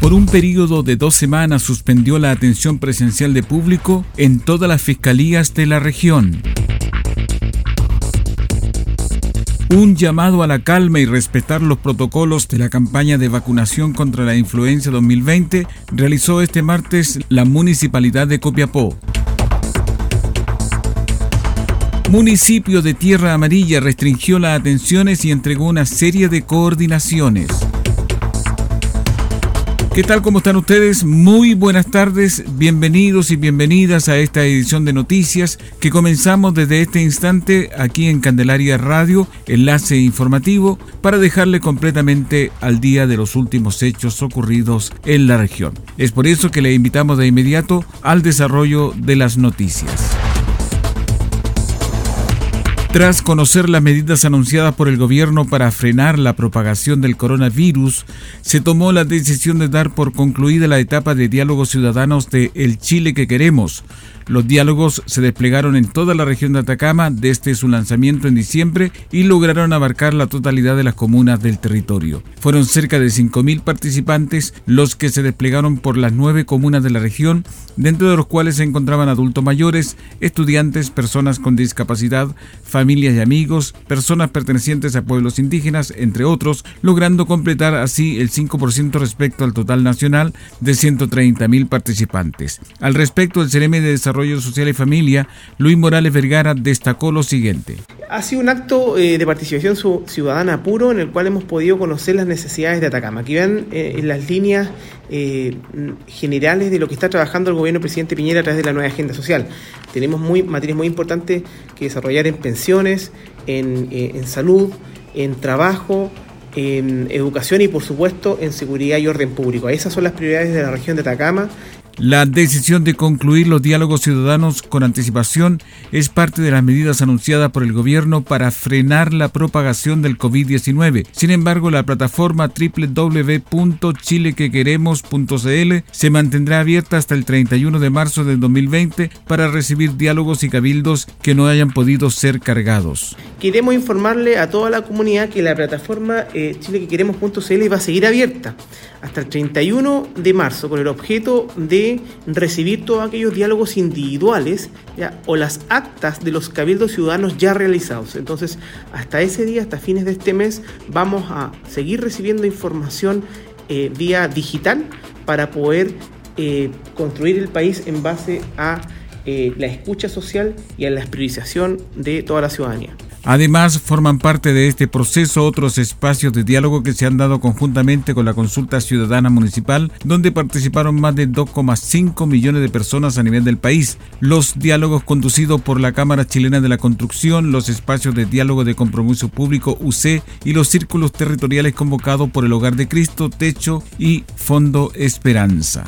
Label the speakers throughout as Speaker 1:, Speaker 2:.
Speaker 1: Por un periodo de dos semanas suspendió la atención presencial de público en todas las fiscalías de la región. Un llamado a la calma y respetar los protocolos de la campaña de vacunación contra la influenza 2020 realizó este martes la Municipalidad de Copiapó. Municipio de Tierra Amarilla restringió las atenciones y entregó una serie de coordinaciones. ¿Qué tal? ¿Cómo están ustedes? Muy buenas tardes, bienvenidos y bienvenidas a esta edición de noticias que comenzamos desde este instante aquí en Candelaria Radio, enlace informativo, para dejarle completamente al día de los últimos hechos ocurridos en la región. Es por eso que le invitamos de inmediato al desarrollo de las noticias. Tras conocer las medidas anunciadas por el gobierno para frenar la propagación del coronavirus, se tomó la decisión de dar por concluida la etapa de diálogos ciudadanos de El Chile que queremos, los diálogos se desplegaron en toda la región de Atacama desde su lanzamiento en diciembre y lograron abarcar la totalidad de las comunas del territorio. Fueron cerca de 5.000 participantes los que se desplegaron por las nueve comunas de la región, dentro de los cuales se encontraban adultos mayores, estudiantes, personas con discapacidad, familias y amigos, personas pertenecientes a pueblos indígenas, entre otros, logrando completar así el 5% respecto al total nacional de 130.000 participantes. Al respecto, el CRM de Desarrollo Social y Familia, Luis Morales Vergara, destacó lo siguiente.
Speaker 2: Ha sido un acto eh, de participación ciudadana puro en el cual hemos podido conocer las necesidades de Atacama. Aquí ven eh, en las líneas eh, generales de lo que está trabajando el gobierno presidente Piñera a través de la nueva agenda social. Tenemos muy, materias muy importantes que desarrollar en pensiones, en, en salud, en trabajo, en educación y por supuesto en seguridad y orden público. Esas son las prioridades de la región de Atacama
Speaker 1: la decisión de concluir los diálogos ciudadanos con anticipación es parte de las medidas anunciadas por el gobierno para frenar la propagación del COVID-19. Sin embargo, la plataforma www.chilequequeremos.cl se mantendrá abierta hasta el 31 de marzo del 2020 para recibir diálogos y cabildos que no hayan podido ser cargados.
Speaker 2: Queremos informarle a toda la comunidad que la plataforma eh, chilequequeremos.cl va a seguir abierta hasta el 31 de marzo con el objeto de recibir todos aquellos diálogos individuales o las actas de los cabildos ciudadanos ya realizados. Entonces, hasta ese día, hasta fines de este mes, vamos a seguir recibiendo información eh, vía digital para poder eh, construir el país en base a eh, la escucha social y a la priorización de toda la ciudadanía.
Speaker 1: Además, forman parte de este proceso otros espacios de diálogo que se han dado conjuntamente con la consulta ciudadana municipal, donde participaron más de 2,5 millones de personas a nivel del país. Los diálogos conducidos por la Cámara Chilena de la Construcción, los espacios de diálogo de compromiso público UC y los círculos territoriales convocados por el Hogar de Cristo, Techo y Fondo Esperanza.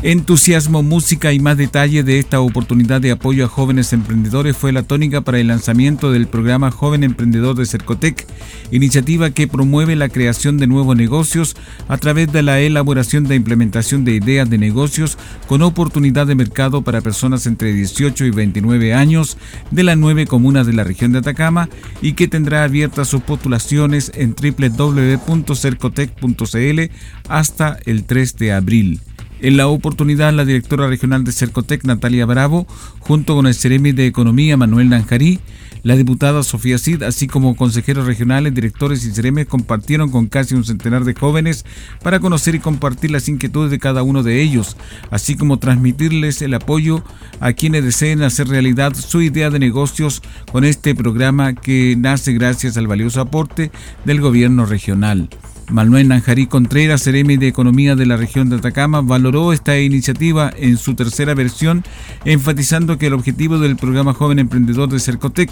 Speaker 1: Entusiasmo, música y más detalle de esta oportunidad de apoyo a jóvenes emprendedores fue la tónica para el lanzamiento del programa Joven Emprendedor de Cercotec, iniciativa que promueve la creación de nuevos negocios a través de la elaboración e implementación de ideas de negocios con oportunidad de mercado para personas entre 18 y 29 años de las nueve comunas de la región de Atacama y que tendrá abiertas sus postulaciones en www.cercotec.cl hasta el 3 de abril. En la oportunidad, la directora regional de Cercotec, Natalia Bravo, junto con el Ceremi de Economía, Manuel Nanjarí, la diputada Sofía Cid, así como consejeros regionales, directores y ceremes compartieron con casi un centenar de jóvenes para conocer y compartir las inquietudes de cada uno de ellos, así como transmitirles el apoyo a quienes deseen hacer realidad su idea de negocios con este programa que nace gracias al valioso aporte del gobierno regional. Manuel Nanjarí Contreras, Ceremi de Economía de la región de Atacama, valoró esta iniciativa en su tercera versión, enfatizando que el objetivo del programa Joven Emprendedor de Cercotec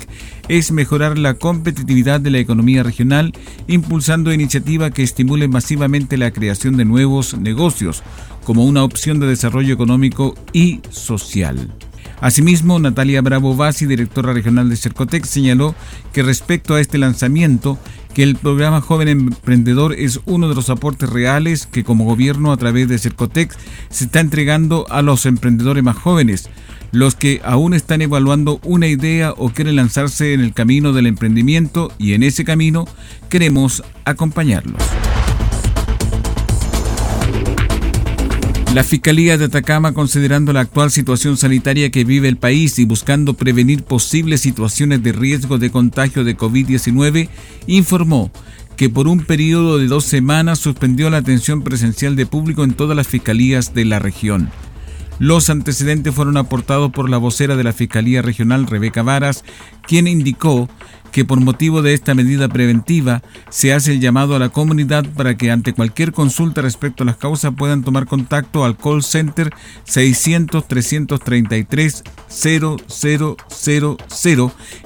Speaker 1: es mejorar la competitividad de la economía regional, impulsando iniciativas que estimulen masivamente la creación de nuevos negocios como una opción de desarrollo económico y social. Asimismo, Natalia Bravo Bassi, directora regional de Cercotec, señaló que respecto a este lanzamiento, que el programa Joven Emprendedor es uno de los aportes reales que como gobierno a través de Cercotec se está entregando a los emprendedores más jóvenes, los que aún están evaluando una idea o quieren lanzarse en el camino del emprendimiento y en ese camino queremos acompañarlos. La Fiscalía de Atacama, considerando la actual situación sanitaria que vive el país y buscando prevenir posibles situaciones de riesgo de contagio de COVID-19, informó que por un periodo de dos semanas suspendió la atención presencial de público en todas las fiscalías de la región. Los antecedentes fueron aportados por la vocera de la Fiscalía Regional, Rebeca Varas, quien indicó que por motivo de esta medida preventiva se hace el llamado a la comunidad para que ante cualquier consulta respecto a las causas puedan tomar contacto al call center 600 333 0000,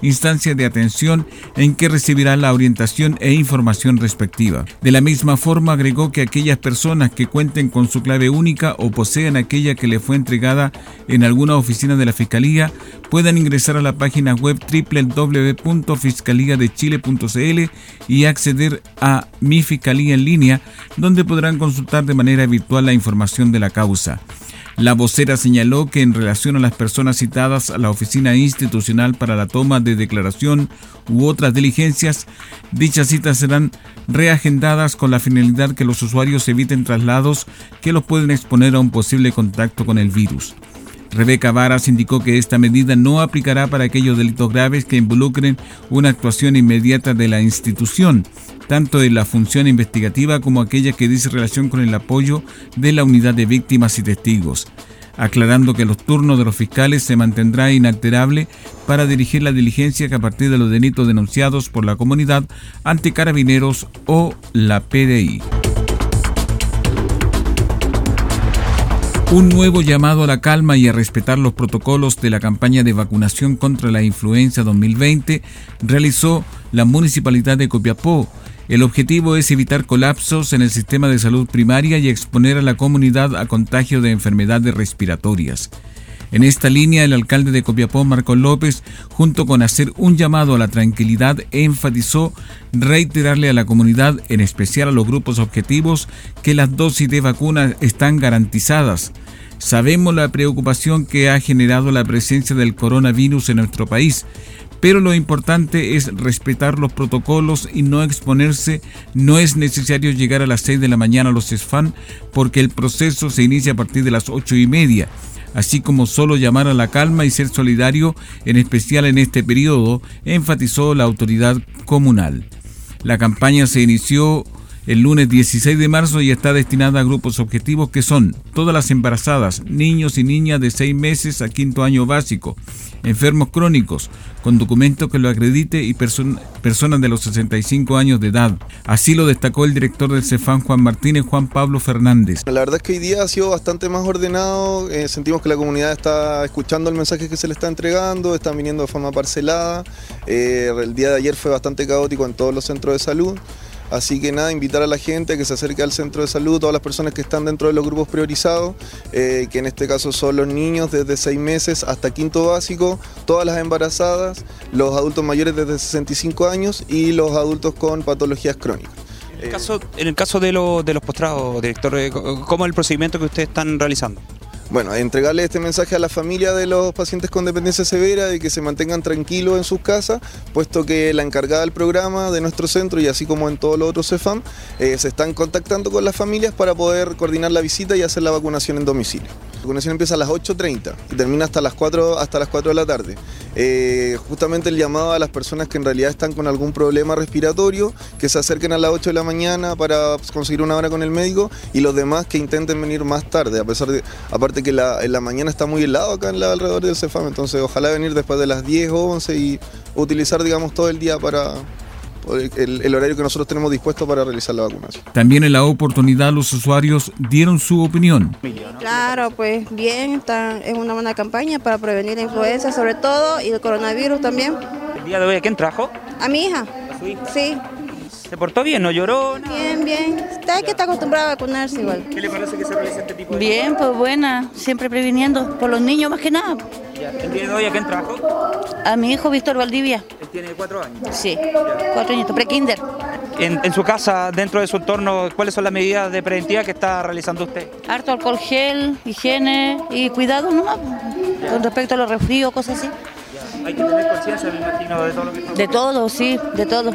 Speaker 1: instancia de atención en que recibirá la orientación e información respectiva. De la misma forma agregó que aquellas personas que cuenten con su clave única o posean aquella que le fue entregada en alguna oficina de la Fiscalía puedan ingresar a la página web www.fiscalía fiscaliadechile.cl y acceder a Mi Fiscalía en línea, donde podrán consultar de manera virtual la información de la causa. La vocera señaló que en relación a las personas citadas a la oficina institucional para la toma de declaración u otras diligencias, dichas citas serán reagendadas con la finalidad que los usuarios eviten traslados que los pueden exponer a un posible contacto con el virus. Rebeca Varas indicó que esta medida no aplicará para aquellos delitos graves que involucren una actuación inmediata de la institución, tanto en la función investigativa como aquella que dice relación con el apoyo de la unidad de víctimas y testigos, aclarando que los turnos de los fiscales se mantendrá inalterable para dirigir la diligencia que a partir de los delitos denunciados por la comunidad ante carabineros o la PDI. Un nuevo llamado a la calma y a respetar los protocolos de la campaña de vacunación contra la influenza 2020 realizó la Municipalidad de Copiapó. El objetivo es evitar colapsos en el sistema de salud primaria y exponer a la comunidad a contagio de enfermedades respiratorias. En esta línea, el alcalde de Copiapó, Marco López, junto con hacer un llamado a la tranquilidad, enfatizó reiterarle a la comunidad, en especial a los grupos objetivos, que las dosis de vacuna están garantizadas. Sabemos la preocupación que ha generado la presencia del coronavirus en nuestro país, pero lo importante es respetar los protocolos y no exponerse. No es necesario llegar a las 6 de la mañana a los SFAN porque el proceso se inicia a partir de las ocho y media así como solo llamar a la calma y ser solidario, en especial en este periodo, enfatizó la autoridad comunal. La campaña se inició el lunes 16 de marzo y está destinada a grupos objetivos que son todas las embarazadas, niños y niñas de 6 meses a quinto año básico, enfermos crónicos con documento que lo acredite y personas de los 65 años de edad. Así lo destacó el director del CEFAN Juan Martínez, Juan Pablo Fernández.
Speaker 3: La verdad es que hoy día ha sido bastante más ordenado, eh, sentimos que la comunidad está escuchando el mensaje que se le está entregando, están viniendo de forma parcelada, eh, el día de ayer fue bastante caótico en todos los centros de salud. Así que nada, invitar a la gente a que se acerque al centro de salud, todas las personas que están dentro de los grupos priorizados, eh, que en este caso son los niños desde 6 meses hasta quinto básico, todas las embarazadas, los adultos mayores desde 65 años y los adultos con patologías crónicas.
Speaker 4: En el caso, de, de los postrados, director, ¿cómo es el procedimiento que ustedes están realizando?
Speaker 3: Bueno, entregarle este mensaje a la familia de los pacientes con dependencia severa de que se mantengan tranquilos en sus casas, puesto que la encargada del programa de nuestro centro y así como en todos los otros CEFAM, eh, se están contactando con las familias para poder coordinar la visita y hacer la vacunación en domicilio. La vacunación empieza a las 8.30 y termina hasta las 4, hasta las 4 de la tarde. Eh, justamente el llamado a las personas que en realidad están con algún problema respiratorio, que se acerquen a las 8 de la mañana para conseguir una hora con el médico y los demás que intenten venir más tarde, a pesar de, aparte que la, en la mañana está muy helado acá en la, alrededor del CEFAM, entonces ojalá venir después de las 10 o 11 y utilizar digamos todo el día para, el, horario que nosotros tenemos dispuesto para realizar la vacunación.
Speaker 1: También en la oportunidad los usuarios dieron su opinión.
Speaker 4: Claro, pues bien, está, es una buena campaña para prevenir la influenza sobre todo y el coronavirus también.
Speaker 5: ¿El día de hoy a quién trajo?
Speaker 4: A mi hija.
Speaker 5: ¿A su hija?
Speaker 4: Sí.
Speaker 5: ¿Se portó bien? ¿No lloró?
Speaker 4: Bien, bien. Está que está acostumbrada a vacunarse igual.
Speaker 5: ¿Qué le parece que se realice este tipo de
Speaker 6: Bien, pues buena, siempre previniendo, por los niños más que nada.
Speaker 5: ¿El día de hoy a quién trajo?
Speaker 6: A mi hijo Víctor Valdivia.
Speaker 5: Él tiene cuatro años.
Speaker 6: Sí, cuatro años, pre-kinder.
Speaker 5: En, en, su casa, dentro de su entorno, ¿cuáles son las medidas de preventiva que está realizando usted?
Speaker 6: Harto alcohol gel, higiene y cuidado nomás, con respecto a los resfríos, cosas así.
Speaker 5: Hay que tener conciencia, me imagino, de todo lo que está
Speaker 6: De todo, sí, de todo.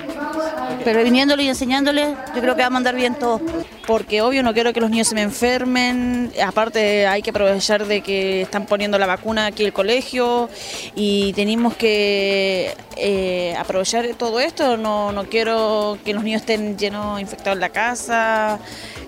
Speaker 6: Pero viniéndole y enseñándole, yo creo que va a mandar bien todo.
Speaker 7: Porque obvio no quiero que los niños se me enfermen, aparte hay que aprovechar de que están poniendo la vacuna aquí en el colegio y tenemos que eh, aprovechar todo esto, no, no quiero que los niños estén llenos infectados en la casa,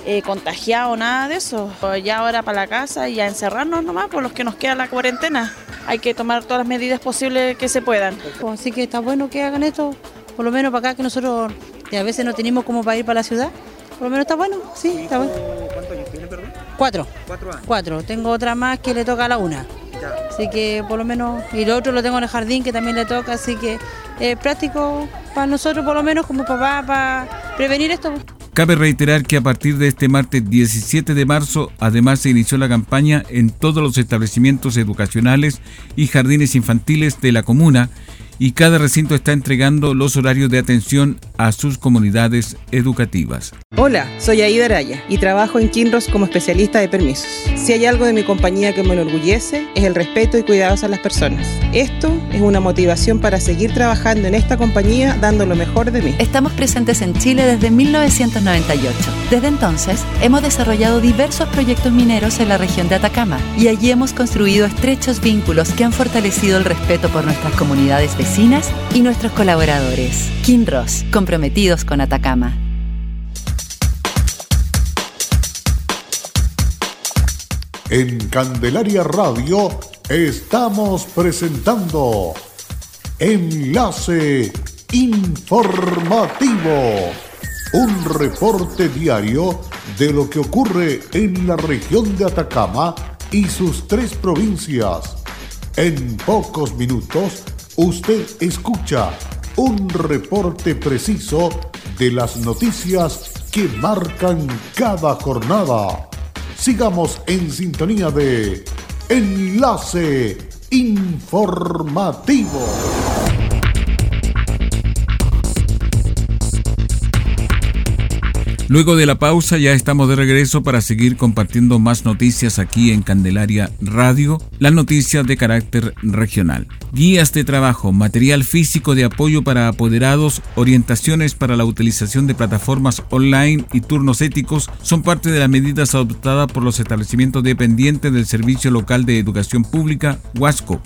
Speaker 7: eh, contagiados, nada de eso. Ya ahora para la casa y a encerrarnos nomás por los que nos queda la cuarentena. Hay que tomar todas las medidas posibles que se puedan.
Speaker 8: Así que está bueno que hagan esto por lo menos para acá que nosotros a veces no tenemos como para ir para la ciudad. Por lo menos está bueno, sí, está bueno.
Speaker 5: ¿Cuántos años tiene, perdón?
Speaker 8: Cuatro.
Speaker 5: Cuatro años.
Speaker 8: Cuatro. Tengo otra más que le toca a la una.
Speaker 5: Ya.
Speaker 8: Así que por lo menos, y el otro lo tengo en el jardín que también le toca, así que es práctico para nosotros por lo menos como papá para prevenir esto.
Speaker 1: Cabe reiterar que a partir de este martes 17 de marzo, además se inició la campaña en todos los establecimientos educacionales y jardines infantiles de la comuna y cada recinto está entregando los horarios de atención a sus comunidades educativas.
Speaker 9: Hola, soy Aida Araya y trabajo en Kinross como especialista de permisos. Si hay algo de mi compañía que me enorgullece es el respeto y cuidados a las personas. Esto es una motivación para seguir trabajando en esta compañía dando lo mejor de mí.
Speaker 10: Estamos presentes en Chile desde 1998. Desde entonces hemos desarrollado diversos proyectos mineros en la región de Atacama y allí hemos construido estrechos vínculos que han fortalecido el respeto por nuestras comunidades vecinas y nuestros colaboradores. Kinross, comprometidos con Atacama.
Speaker 11: En Candelaria Radio estamos presentando Enlace Informativo, un reporte diario de lo que ocurre en la región de Atacama y sus tres provincias. En pocos minutos usted escucha un reporte preciso de las noticias que marcan cada jornada. Sigamos en sintonía de Enlace Informativo.
Speaker 1: Luego de la pausa ya estamos de regreso para seguir compartiendo más noticias aquí en Candelaria Radio, las noticias de carácter regional. Guías de trabajo, material físico de apoyo para apoderados, orientaciones para la utilización de plataformas online y turnos éticos son parte de las medidas adoptadas por los establecimientos dependientes del Servicio Local de Educación Pública, Huasco,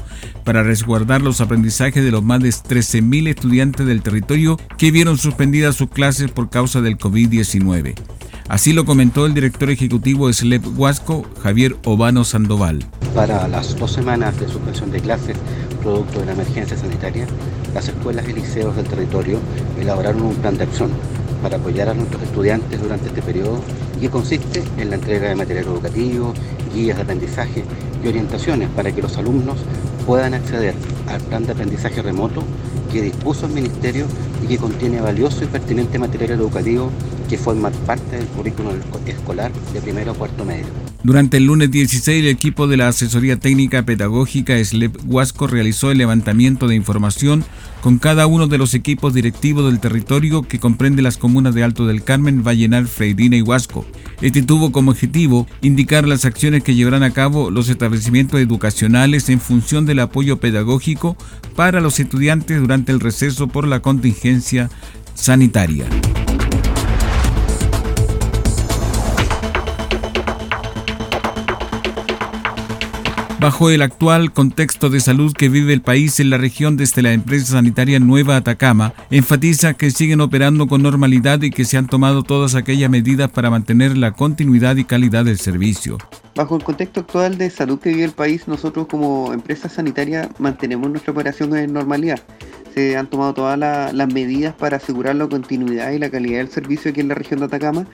Speaker 1: para resguardar los aprendizajes de los más de 13.000 estudiantes del territorio que vieron suspendidas sus clases por causa del COVID-19. Así lo comentó el director ejecutivo de SLEP Huasco, Javier Obano Sandoval.
Speaker 12: Para las dos semanas de suspensión de clases producto de la emergencia sanitaria, las escuelas y liceos del territorio elaboraron un plan de acción para apoyar a nuestros estudiantes durante este periodo y que consiste en la entrega de material educativo, guías de aprendizaje y orientaciones para que los alumnos puedan acceder al plan de aprendizaje remoto que dispuso el Ministerio y que contiene valioso y pertinente material educativo que forma parte del currículum escolar de primero a cuarto medio.
Speaker 1: Durante el lunes 16, el equipo de la Asesoría Técnica Pedagógica SLEP Huasco realizó el levantamiento de información con cada uno de los equipos directivos del territorio que comprende las comunas de Alto del Carmen, Vallenar, Freirina y Huasco. Este tuvo como objetivo indicar las acciones que llevarán a cabo los establecimientos educacionales en función del apoyo pedagógico para los estudiantes durante el receso por la contingencia sanitaria. Bajo el actual contexto de salud que vive el país en la región desde la empresa sanitaria Nueva Atacama, enfatiza que siguen operando con normalidad y que se han tomado todas aquellas medidas para mantener la continuidad y calidad del servicio.
Speaker 13: Bajo el contexto actual de salud que vive el país, nosotros como empresa sanitaria mantenemos nuestra operación en normalidad. Se han tomado todas las medidas para asegurar la continuidad y la calidad del servicio aquí en la región de Atacama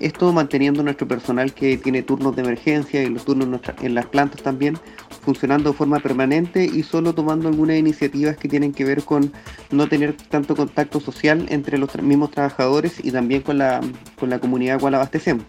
Speaker 13: esto manteniendo nuestro personal que tiene turnos de emergencia y los turnos en las plantas también funcionando de forma permanente y solo tomando algunas iniciativas que tienen que ver con no tener tanto contacto social entre los mismos trabajadores y también con la, con la comunidad a cual abastecemos.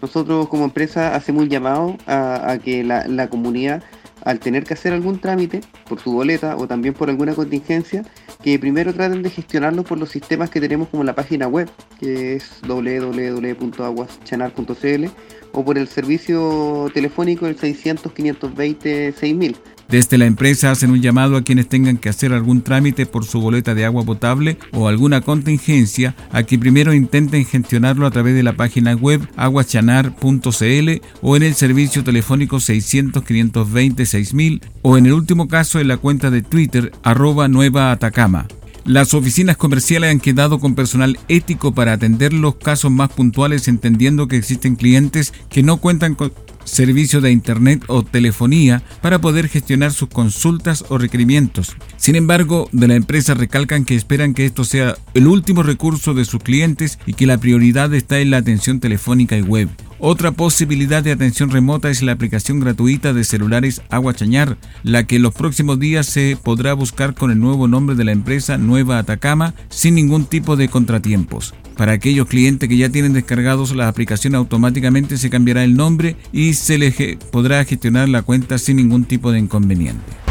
Speaker 13: Nosotros como empresa hacemos un llamado a, que la, la comunidad al tener que hacer algún trámite por su boleta o también por alguna contingencia, que primero traten de gestionarlo por los sistemas que tenemos como la página web, que es www.aguaschanar.cl o por el servicio telefónico del 600 520 6000
Speaker 1: desde la empresa hacen un llamado a quienes tengan que hacer algún trámite por su boleta de agua potable o alguna contingencia a que primero intenten gestionarlo a través de la página web aguachanar.cl o en el servicio telefónico 600 520 6000 o en el último caso en la cuenta de Twitter arroba nueva Atacama. Las oficinas comerciales han quedado con personal ético para atender los casos más puntuales entendiendo que existen clientes que no cuentan con servicio de Internet o telefonía para poder gestionar sus consultas o requerimientos. Sin embargo, de la empresa recalcan que esperan que esto sea el último recurso de sus clientes y que la prioridad está en la atención telefónica y web. Otra posibilidad de atención remota es la aplicación gratuita de celulares Agua Chañar, la que en los próximos días se podrá buscar con el nuevo nombre de la empresa Nueva Atacama sin ningún tipo de contratiempos. Para aquellos clientes que ya tienen descargados la aplicación automáticamente se cambiará el nombre y se les podrá gestionar la cuenta sin ningún tipo de inconveniente.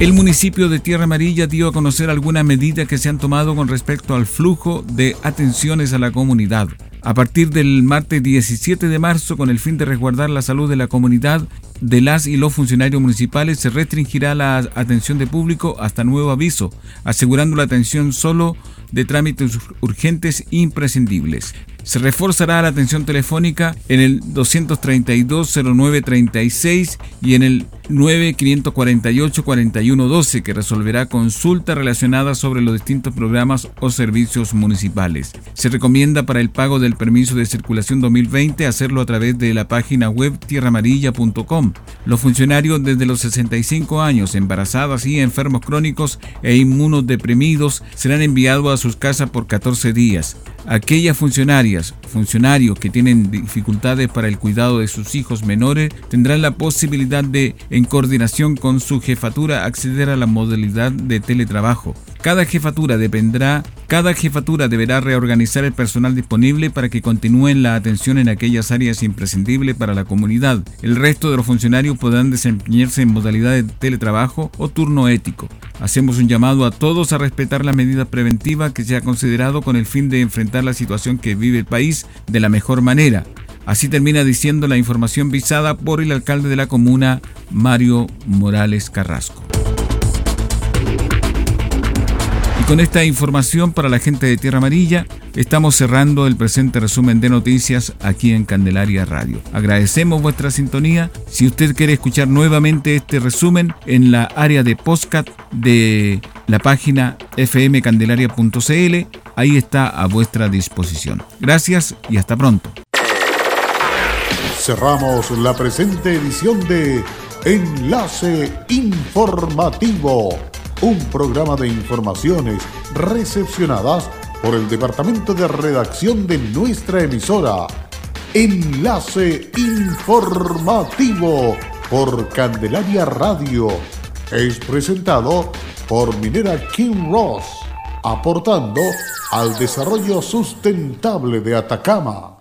Speaker 1: El municipio de Tierra Amarilla dio a conocer algunas medidas que se han tomado con respecto al flujo de atenciones a la comunidad. A partir del martes 17 de marzo, con el fin de resguardar la salud de la comunidad, de las y los funcionarios municipales se restringirá la atención de público hasta nuevo aviso, asegurando la atención solo de trámites urgentes imprescindibles. Se reforzará la atención telefónica en el 232-0936 y en el 9548-4112 que resolverá consultas relacionadas sobre los distintos programas o servicios municipales. Se recomienda para el pago del permiso de circulación 2020 hacerlo a través de la página web tierramarilla.com. Los funcionarios desde los 65 años, embarazadas y enfermos crónicos e inmunodeprimidos serán enviados a sus casas por 14 días. Aquellas funcionarias, funcionarios que tienen dificultades para el cuidado de sus hijos menores tendrán la posibilidad de, en coordinación con su jefatura, acceder a la modalidad de teletrabajo. Cada jefatura dependerá, cada jefatura deberá reorganizar el personal disponible para que continúen la atención en aquellas áreas imprescindibles para la comunidad. El resto de los funcionarios podrán desempeñarse en modalidad de teletrabajo o turno ético. Hacemos un llamado a todos a respetar la medida preventiva que se ha considerado con el fin de enfrentar la situación que vive el país de la mejor manera. Así termina diciendo la información visada por el alcalde de la comuna, Mario Morales Carrasco. Y con esta información para la gente de Tierra Amarilla, estamos cerrando el presente resumen de noticias aquí en Candelaria Radio. Agradecemos vuestra sintonía. Si usted quiere escuchar nuevamente este resumen en la área de postcat de la página fmcandelaria.cl, ahí está a vuestra disposición. Gracias y hasta pronto.
Speaker 11: Cerramos la presente edición de Enlace Informativo un programa de informaciones recepcionadas por el departamento de redacción de nuestra emisora. Enlace informativo por Candelaria Radio. Es presentado por Minera King Ross, aportando al desarrollo sustentable de Atacama.